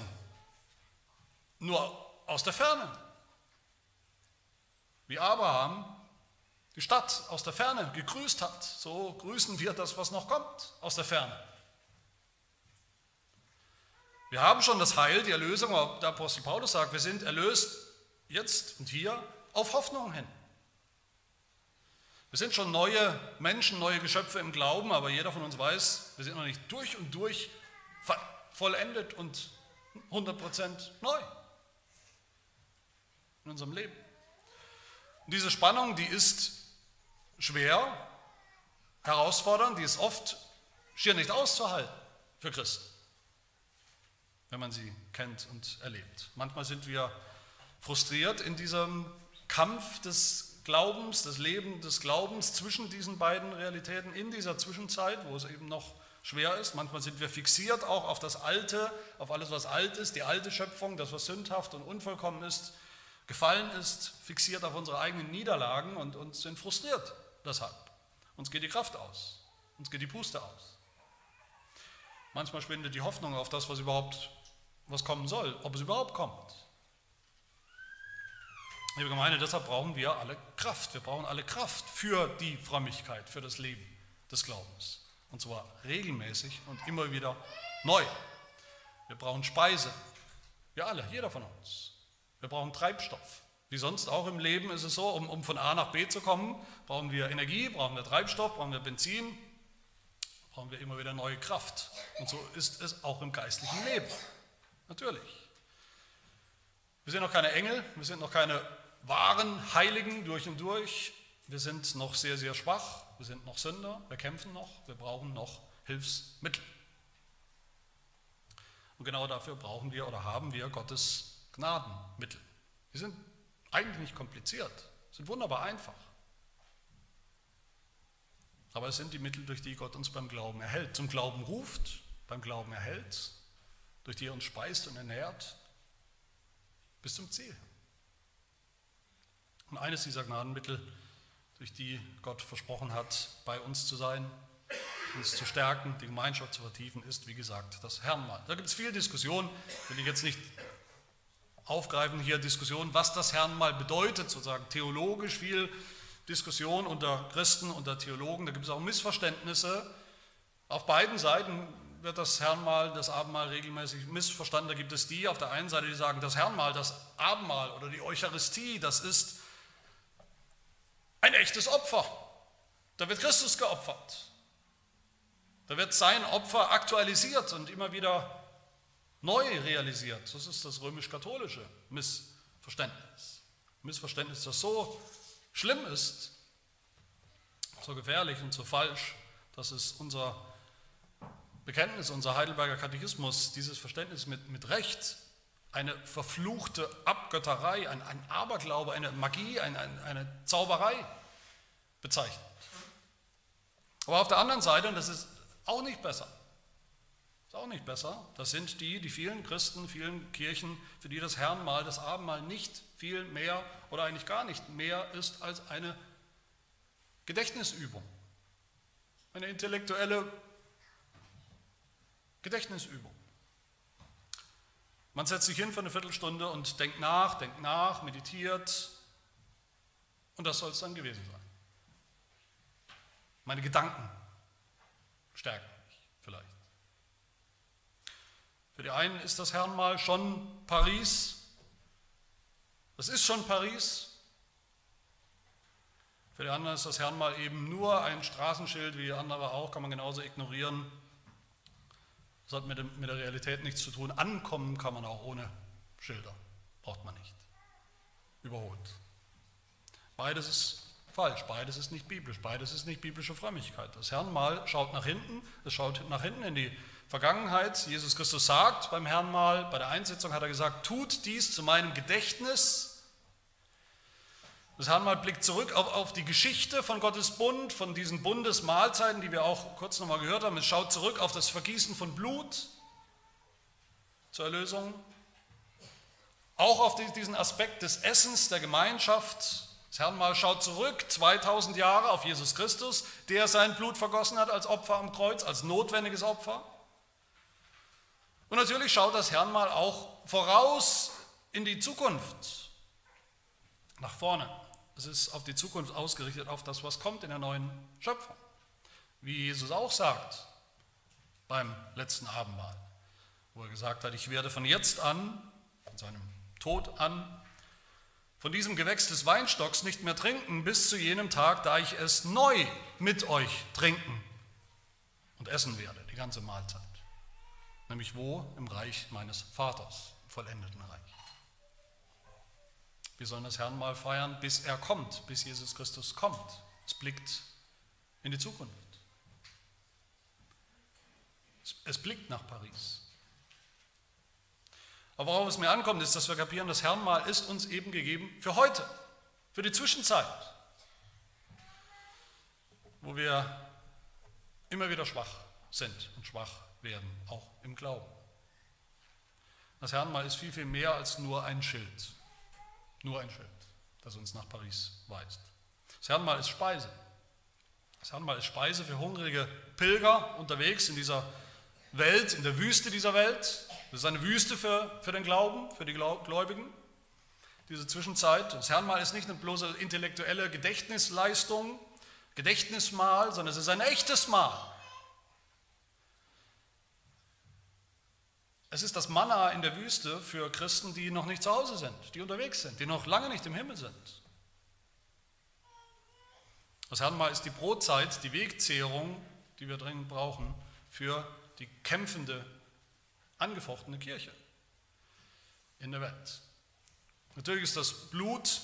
nur aus der Ferne. Wie Abraham die Stadt aus der Ferne gegrüßt hat, so grüßen wir das, was noch kommt, aus der Ferne. Wir haben schon das Heil, die Erlösung, aber der Apostel Paulus sagt, wir sind erlöst jetzt und hier auf Hoffnung hin. Wir sind schon neue Menschen, neue Geschöpfe im Glauben, aber jeder von uns weiß, wir sind noch nicht durch und durch vollendet und 100% neu in unserem Leben. Und diese Spannung, die ist schwer, herausfordernd, die ist oft schier nicht auszuhalten für Christen, wenn man sie kennt und erlebt. Manchmal sind wir frustriert in diesem Kampf des Glaubens, des Lebens des Glaubens zwischen diesen beiden Realitäten, in dieser Zwischenzeit, wo es eben noch schwer ist. Manchmal sind wir fixiert auch auf das Alte, auf alles, was alt ist, die alte Schöpfung, das, was sündhaft und unvollkommen ist gefallen ist, fixiert auf unsere eigenen Niederlagen und, und sind frustriert deshalb. Uns geht die Kraft aus, uns geht die Puste aus. Manchmal schwindet die Hoffnung auf das, was überhaupt was kommen soll, ob es überhaupt kommt. Liebe Gemeinde, deshalb brauchen wir alle Kraft. Wir brauchen alle Kraft für die Frömmigkeit, für das Leben des Glaubens. Und zwar regelmäßig und immer wieder neu. Wir brauchen Speise. Wir alle, jeder von uns. Wir brauchen Treibstoff. Wie sonst auch im Leben ist es so, um, um von A nach B zu kommen, brauchen wir Energie, brauchen wir Treibstoff, brauchen wir Benzin, brauchen wir immer wieder neue Kraft. Und so ist es auch im geistlichen Leben. Natürlich. Wir sind noch keine Engel, wir sind noch keine wahren Heiligen durch und durch. Wir sind noch sehr, sehr schwach, wir sind noch Sünder, wir kämpfen noch, wir brauchen noch Hilfsmittel. Und genau dafür brauchen wir oder haben wir Gottes Gnadenmittel. Die sind eigentlich nicht kompliziert, sind wunderbar einfach. Aber es sind die Mittel, durch die Gott uns beim Glauben erhält, zum Glauben ruft, beim Glauben erhält, durch die er uns speist und ernährt, bis zum Ziel. Und eines dieser Gnadenmittel, durch die Gott versprochen hat, bei uns zu sein, uns zu stärken, die Gemeinschaft zu vertiefen, ist, wie gesagt, das Herrnmal. Da gibt es viel Diskussion, will ich jetzt nicht aufgreifen hier Diskussionen, was das Herrn mal bedeutet, sozusagen theologisch viel Diskussion unter Christen, unter Theologen. Da gibt es auch Missverständnisse. Auf beiden Seiten wird das Herrnmal, das Abendmahl regelmäßig missverstanden. Da gibt es die auf der einen Seite, die sagen, das Herrnmal, das Abendmahl oder die Eucharistie, das ist ein echtes Opfer. Da wird Christus geopfert. Da wird sein Opfer aktualisiert und immer wieder neu realisiert. Das ist das römisch-katholische Missverständnis. Missverständnis, das so schlimm ist, so gefährlich und so falsch, dass es unser Bekenntnis, unser Heidelberger Katechismus, dieses Verständnis mit, mit Recht eine verfluchte Abgötterei, ein, ein Aberglaube, eine Magie, ein, ein, eine Zauberei bezeichnet. Aber auf der anderen Seite, und das ist auch nicht besser, ist auch nicht besser, das sind die, die vielen Christen, vielen Kirchen, für die das Herrenmal, das Abendmahl nicht viel mehr oder eigentlich gar nicht mehr ist als eine Gedächtnisübung, eine intellektuelle Gedächtnisübung. Man setzt sich hin für eine Viertelstunde und denkt nach, denkt nach, meditiert und das soll es dann gewesen sein. Meine Gedanken stärken mich vielleicht. Für die einen ist das Herrenmal schon Paris. Das ist schon Paris. Für die anderen ist das Herrenmal eben nur ein Straßenschild, wie andere auch, kann man genauso ignorieren. Das hat mit, mit der Realität nichts zu tun. Ankommen kann man auch ohne Schilder. Braucht man nicht. Überholt. Beides ist falsch. Beides ist nicht biblisch. Beides ist nicht biblische Frömmigkeit. Das Herrnmal schaut nach hinten. Es schaut nach hinten in die Vergangenheit. Jesus Christus sagt beim Herrnmal, bei der Einsetzung hat er gesagt, tut dies zu meinem Gedächtnis. Das Herrnmal blickt zurück auf, auf die Geschichte von Gottes Bund, von diesen Bundesmahlzeiten, die wir auch kurz nochmal gehört haben. Es schaut zurück auf das Vergießen von Blut zur Erlösung. Auch auf diesen Aspekt des Essens, der Gemeinschaft. Das Herrnmal schaut zurück 2000 Jahre auf Jesus Christus, der sein Blut vergossen hat als Opfer am Kreuz, als notwendiges Opfer. Und natürlich schaut das Herrnmal auch voraus in die Zukunft, nach vorne. Es ist auf die Zukunft ausgerichtet, auf das, was kommt in der neuen Schöpfung. Wie Jesus auch sagt beim letzten Abendmahl, wo er gesagt hat, ich werde von jetzt an, von seinem Tod an, von diesem Gewächs des Weinstocks nicht mehr trinken, bis zu jenem Tag, da ich es neu mit euch trinken und essen werde, die ganze Mahlzeit. Nämlich wo? Im Reich meines Vaters, im vollendeten Reich. Wir sollen das Herrn mal feiern, bis er kommt, bis Jesus Christus kommt. Es blickt in die Zukunft. Es blickt nach Paris. Aber worauf es mir ankommt, ist, dass wir kapieren, das Herrnmal ist uns eben gegeben für heute, für die Zwischenzeit, wo wir immer wieder schwach sind und schwach werden, auch im Glauben. Das Herrnmal ist viel, viel mehr als nur ein Schild. Nur ein Schild, das uns nach Paris weist. Das Herrenmal ist Speise. Das Herrenmal ist Speise für hungrige Pilger unterwegs in dieser Welt, in der Wüste dieser Welt. Das ist eine Wüste für, für den Glauben, für die Gläubigen. Diese Zwischenzeit. Das Herrenmal ist nicht eine bloße intellektuelle Gedächtnisleistung, Gedächtnismahl, sondern es ist ein echtes Mahl. Es ist das Manna in der Wüste für Christen, die noch nicht zu Hause sind, die unterwegs sind, die noch lange nicht im Himmel sind. Das Herrnmal ist die Brotzeit, die Wegzehrung, die wir dringend brauchen für die kämpfende, angefochtene Kirche in der Welt. Natürlich ist das Blut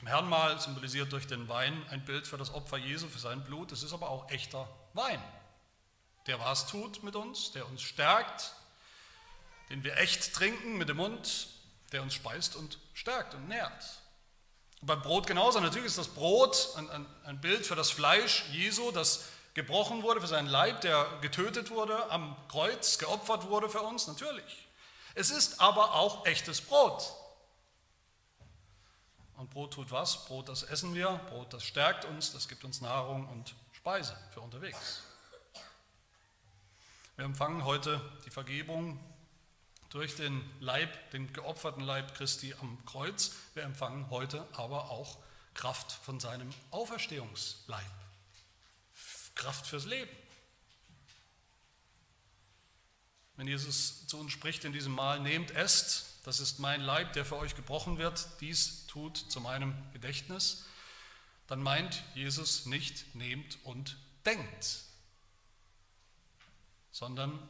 im Herrnmal symbolisiert durch den Wein ein Bild für das Opfer Jesu, für sein Blut. Es ist aber auch echter Wein der was tut mit uns, der uns stärkt, den wir echt trinken mit dem Mund, der uns speist und stärkt und nährt. Und beim Brot genauso. Natürlich ist das Brot ein, ein, ein Bild für das Fleisch Jesu, das gebrochen wurde, für seinen Leib, der getötet wurde, am Kreuz geopfert wurde für uns, natürlich. Es ist aber auch echtes Brot. Und Brot tut was? Brot, das essen wir, Brot, das stärkt uns, das gibt uns Nahrung und Speise für unterwegs. Wir empfangen heute die Vergebung durch den Leib, den geopferten Leib Christi am Kreuz. Wir empfangen heute aber auch Kraft von seinem Auferstehungsleib. Kraft fürs Leben. Wenn Jesus zu uns spricht in diesem Mal, nehmt, esst, das ist mein Leib, der für euch gebrochen wird, dies tut zu meinem Gedächtnis, dann meint Jesus nicht, nehmt und denkt sondern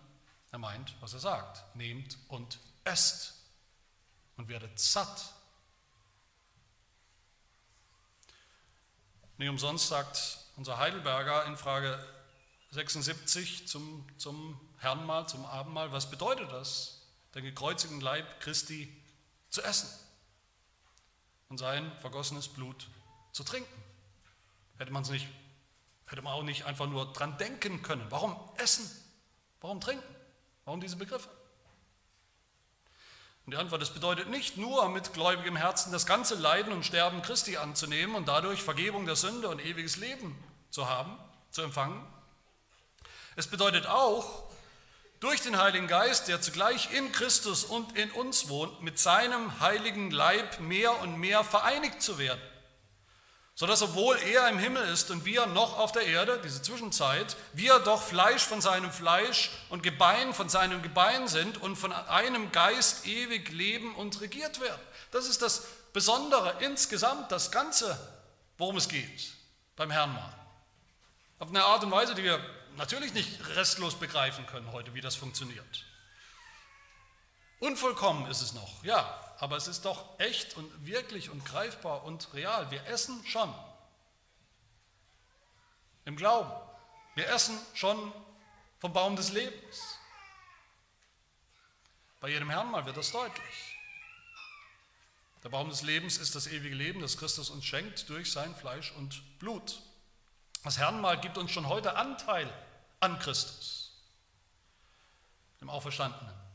er meint, was er sagt. Nehmt und esst und werdet satt. Nicht umsonst sagt unser Heidelberger in Frage 76 zum, zum Herrnmahl, zum Abendmahl. Was bedeutet das? Den gekreuzigten Leib Christi zu essen und sein vergossenes Blut zu trinken. Hätte man es nicht, hätte man auch nicht einfach nur dran denken können. Warum essen? Warum trinken? Warum diese Begriffe? Und die Antwort, das bedeutet nicht nur mit gläubigem Herzen das ganze Leiden und Sterben Christi anzunehmen und dadurch Vergebung der Sünde und ewiges Leben zu haben, zu empfangen. Es bedeutet auch, durch den Heiligen Geist, der zugleich in Christus und in uns wohnt, mit seinem heiligen Leib mehr und mehr vereinigt zu werden sodass obwohl er im Himmel ist und wir noch auf der Erde, diese Zwischenzeit, wir doch Fleisch von seinem Fleisch und Gebein von seinem Gebein sind und von einem Geist ewig leben und regiert werden. Das ist das Besondere insgesamt, das Ganze, worum es geht beim Herrn mal. Auf eine Art und Weise, die wir natürlich nicht restlos begreifen können heute, wie das funktioniert. Unvollkommen ist es noch, ja, aber es ist doch echt und wirklich und greifbar und real. Wir essen schon. Im Glauben. Wir essen schon vom Baum des Lebens. Bei jedem Herrn mal wird das deutlich. Der Baum des Lebens ist das ewige Leben, das Christus uns schenkt durch sein Fleisch und Blut. Das Herrnmal gibt uns schon heute Anteil an Christus, dem Auferstandenen.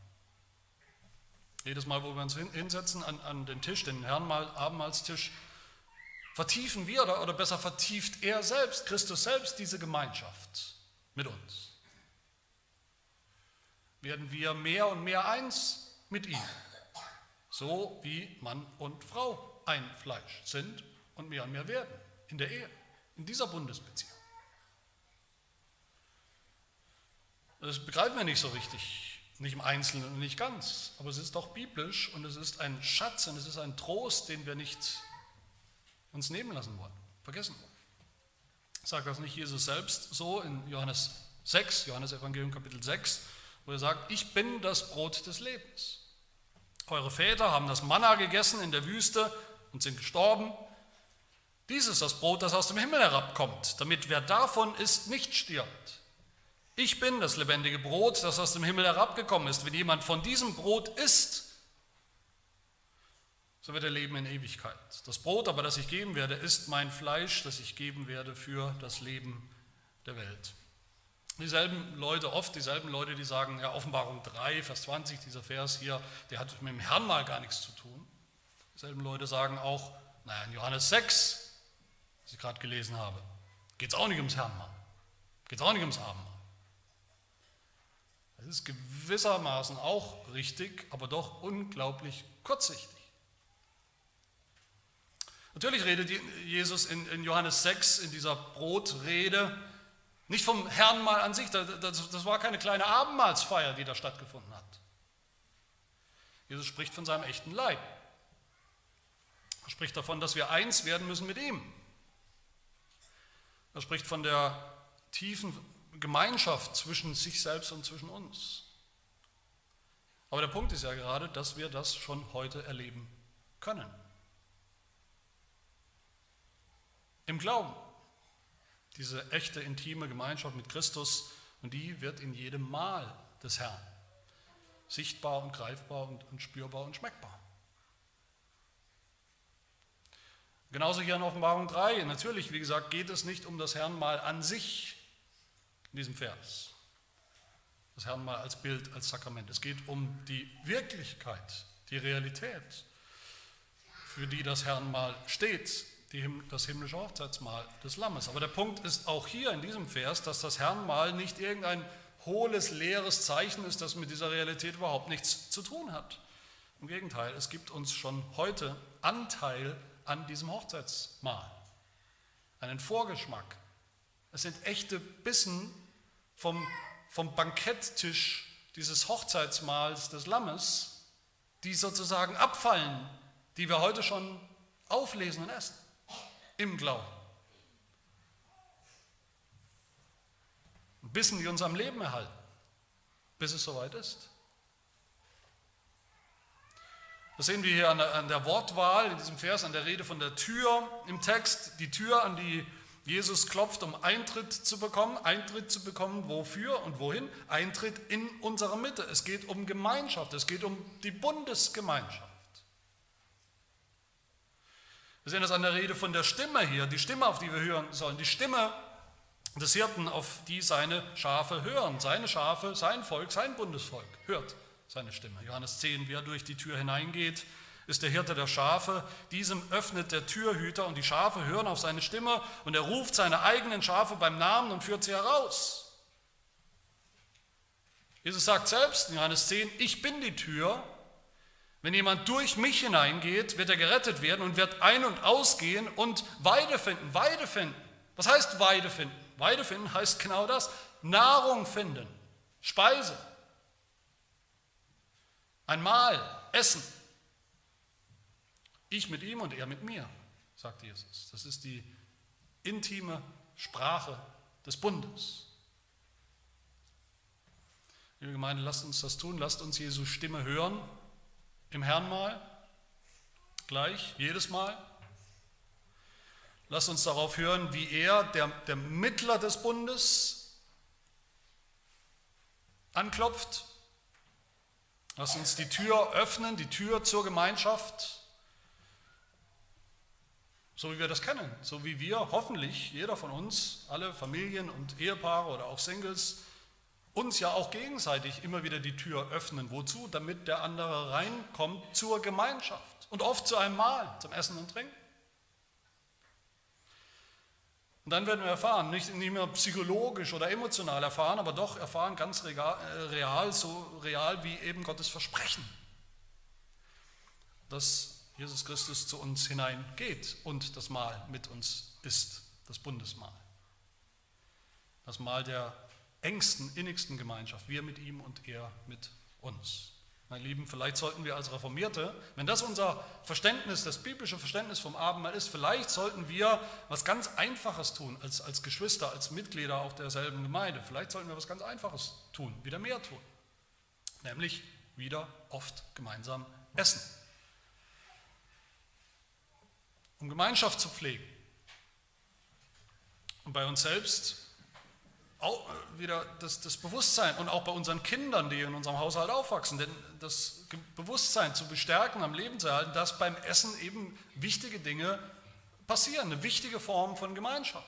Jedes Mal, wo wir uns hinsetzen an, an den Tisch, den Herrn Abendmahlstisch, vertiefen wir oder, oder besser vertieft er selbst, Christus selbst, diese Gemeinschaft mit uns. Werden wir mehr und mehr eins mit ihm, so wie Mann und Frau ein Fleisch sind und mehr und mehr werden in der Ehe, in dieser Bundesbeziehung. Das begreifen wir nicht so richtig nicht im Einzelnen und nicht ganz, aber es ist doch biblisch und es ist ein Schatz und es ist ein Trost, den wir nicht uns nehmen lassen wollen, vergessen wollen. Sagt das nicht Jesus selbst so in Johannes 6, Johannes Evangelium Kapitel 6, wo er sagt, ich bin das Brot des Lebens. Eure Väter haben das Manna gegessen in der Wüste und sind gestorben. Dies ist das Brot, das aus dem Himmel herabkommt, damit wer davon isst, nicht stirbt. Ich bin das lebendige Brot, das aus dem Himmel herabgekommen ist. Wenn jemand von diesem Brot isst, so wird er leben in Ewigkeit. Das Brot aber, das ich geben werde, ist mein Fleisch, das ich geben werde für das Leben der Welt. Dieselben Leute, oft dieselben Leute, die sagen, ja, Offenbarung 3, Vers 20, dieser Vers hier, der hat mit dem Herrn mal gar nichts zu tun. Dieselben Leute sagen auch, naja, in Johannes 6, was ich gerade gelesen habe, geht es auch nicht ums Herrn mal, geht es auch nicht ums Abendmahl. Das ist gewissermaßen auch richtig, aber doch unglaublich kurzsichtig. Natürlich redet Jesus in, Johannes 6 in dieser Brotrede nicht vom Herrn mal an sich, das war keine kleine Abendmahlsfeier, die da stattgefunden hat. Jesus spricht von seinem echten Leib. Er spricht davon, dass wir eins werden müssen mit ihm. Er spricht von der tiefen Gemeinschaft zwischen sich selbst und zwischen uns. Aber der Punkt ist ja gerade, dass wir das schon heute erleben können. Im Glauben. Diese echte, intime Gemeinschaft mit Christus, und die wird in jedem Mahl des Herrn sichtbar und greifbar und, und spürbar und schmeckbar. Genauso hier in Offenbarung 3. Natürlich, wie gesagt, geht es nicht um das Herrnmahl an sich, in diesem Vers. Das Herrn mal als Bild, als Sakrament. Es geht um die Wirklichkeit, die Realität, für die das Herrn mal steht, die, das himmlische Hochzeitsmahl des Lammes. Aber der Punkt ist auch hier in diesem Vers, dass das Herrnmal nicht irgendein hohles, leeres Zeichen ist, das mit dieser Realität überhaupt nichts zu tun hat. Im Gegenteil, es gibt uns schon heute Anteil an diesem Hochzeitsmahl, einen Vorgeschmack. Es sind echte Bissen vom, vom Banketttisch dieses Hochzeitsmahls des Lammes, die sozusagen abfallen, die wir heute schon auflesen und essen, im Glauben. Bissen, die uns am Leben erhalten, bis es soweit ist. Das sehen wir hier an der, an der, Wortwahl in diesem Vers, an der Rede von der Tür im Text. Die Tür, an die Jesus klopft, um Eintritt zu bekommen. Eintritt zu bekommen, wofür und wohin? Eintritt in unsere Mitte. Es geht um Gemeinschaft, es geht um die Bundesgemeinschaft. Wir sehen das an der Rede von der Stimme hier, die Stimme, auf die wir hören sollen, die Stimme des Hirten, auf die seine Schafe hören. Seine Schafe, sein Volk, sein Bundesvolk hört seine Stimme. Johannes 10, wer durch die Tür hineingeht, ist der Hirte der Schafe. Diesem öffnet der Türhüter und die Schafe hören auf seine Stimme und er ruft seine eigenen Schafe beim Namen und führt sie heraus. Jesus sagt selbst in Johannes 10, ich bin die Tür wenn jemand durch mich hineingeht, wird er gerettet werden und wird ein- und ausgehen und Weide finden. Weide finden. Was heißt Weide finden? Weide finden heißt genau das. Nahrung finden. Speise. Ein Mahl, Essen. Ich mit ihm und er mit mir, sagt Jesus. Das ist die intime Sprache des Bundes. Liebe Gemeinde, lasst uns das tun, lasst uns Jesu Stimme hören im Herrn mal, gleich, jedes Mal. Lasst uns darauf hören, wie er, der, der Mittler des Bundes, anklopft. Lasst uns die Tür öffnen, die Tür zur Gemeinschaft, so wie wir das kennen, so wie wir hoffentlich, jeder von uns, alle Familien und Ehepaare oder auch Singles, uns ja auch gegenseitig immer wieder die Tür öffnen. Wozu? Damit der andere reinkommt zur Gemeinschaft und oft zu einem Mahl, zum Essen und Trinken. Und dann werden wir erfahren, nicht, nicht mehr psychologisch oder emotional erfahren, aber doch erfahren ganz real, so real wie eben Gottes Versprechen, dass Jesus Christus zu uns hineingeht und das Mahl mit uns ist, das Bundesmahl. Das Mahl der engsten, innigsten Gemeinschaft. Wir mit ihm und er mit uns. Meine Lieben, vielleicht sollten wir als Reformierte, wenn das unser Verständnis, das biblische Verständnis vom Abendmahl ist, vielleicht sollten wir was ganz Einfaches tun, als, als Geschwister, als Mitglieder auch derselben Gemeinde. Vielleicht sollten wir was ganz Einfaches tun, wieder mehr tun. Nämlich wieder oft gemeinsam essen. Um Gemeinschaft zu pflegen. Und bei uns selbst auch wieder das, das, Bewusstsein und auch bei unseren Kindern, die in unserem Haushalt aufwachsen, denn das Bewusstsein zu bestärken, am Leben zu erhalten, dass beim Essen eben wichtige Dinge passieren, eine wichtige Form von Gemeinschaft.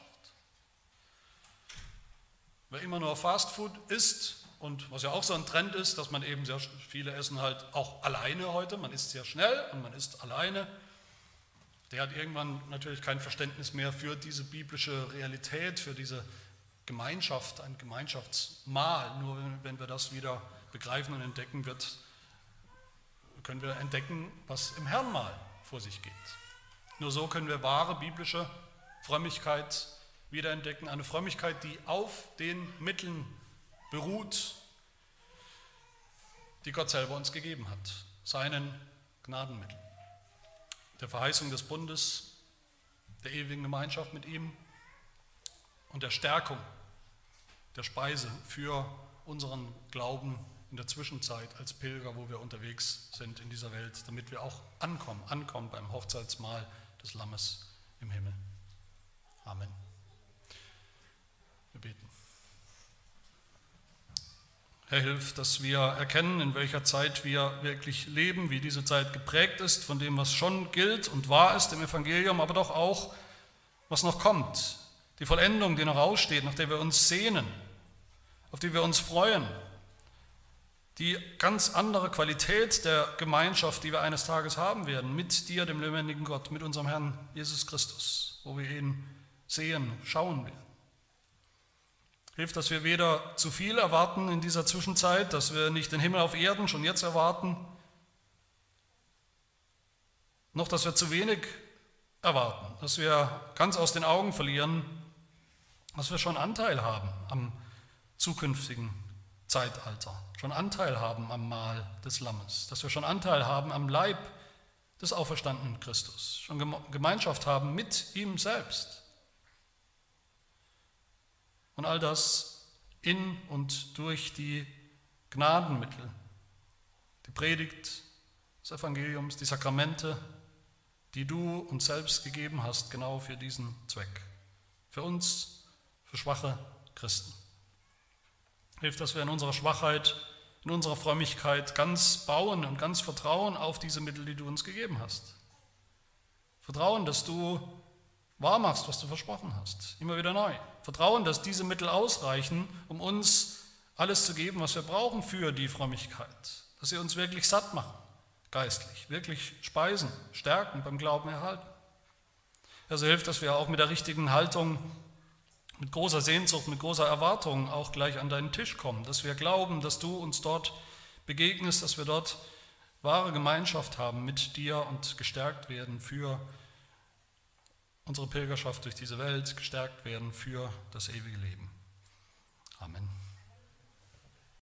Wer immer nur Fastfood isst und was ja auch so ein Trend ist, dass man eben sehr viele essen halt auch alleine heute, man isst sehr schnell und man isst alleine, der hat irgendwann natürlich kein Verständnis mehr für diese biblische Realität, für diese Gemeinschaft, ein Gemeinschaftsmahl. Nur wenn wir das wieder begreifen und entdecken, wird, können wir entdecken, was im Herrnmahl vor sich geht. Nur so können wir wahre biblische Frömmigkeit wiederentdecken. Eine Frömmigkeit, die auf den Mitteln beruht, die Gott selber uns gegeben hat, seinen Gnadenmitteln. Der Verheißung des Bundes, der ewigen Gemeinschaft mit ihm und der Stärkung der Speise für unseren Glauben in der Zwischenzeit als Pilger, wo wir unterwegs sind in dieser Welt, damit wir auch ankommen, ankommen beim Hochzeitsmahl des Lammes im Himmel. Amen. Wir beten. Herr, hilf, dass wir erkennen, in welcher Zeit wir wirklich leben, wie diese Zeit geprägt ist von dem, was schon gilt und wahr ist im Evangelium, aber doch auch, was noch kommt, die Vollendung, die noch aussteht, nach der wir uns sehnen, auf die wir uns freuen, die ganz andere Qualität der Gemeinschaft, die wir eines Tages haben werden, mit dir, dem lebendigen Gott, mit unserem Herrn Jesus Christus, wo wir ihn sehen, schauen werden. Hilf, dass wir weder zu viel erwarten in dieser Zwischenzeit, dass wir nicht den Himmel auf Erden schon jetzt erwarten, noch dass wir zu wenig erwarten, dass wir ganz aus den Augen verlieren, dass wir schon Anteil haben am zukünftigen Zeitalter, schon Anteil haben am Mahl des Lammes, dass wir schon Anteil haben am Leib des auferstandenen Christus, schon Gemeinschaft haben mit ihm selbst. Und all das in und durch die Gnadenmittel, die Predigt des Evangeliums, die Sakramente, die du uns selbst gegeben hast, genau für diesen Zweck Für uns, für schwache Christen. Hilf, dass wir in unserer Schwachheit, in unserer Frömmigkeit ganz bauen und ganz vertrauen auf diese Mittel, die du uns gegeben hast. Vertrauen, dass du wahr machst, was du versprochen hast. Immer wieder neu. Vertrauen, dass diese Mittel ausreichen, um uns alles zu geben, was wir brauchen für die Frömmigkeit. Dass sie uns wirklich satt machen, geistlich, wirklich speisen, stärken, beim Glauben erhalten. Also hilft, dass wir auch mit der richtigen Haltung, mit großer Sehnsucht, mit großer Erwartung auch gleich an deinen Tisch kommen. Dass wir glauben, dass du uns dort begegnest, dass wir dort wahre Gemeinschaft haben mit dir und gestärkt werden für unsere Pilgerschaft durch diese Welt, gestärkt werden für das ewige Leben. Amen.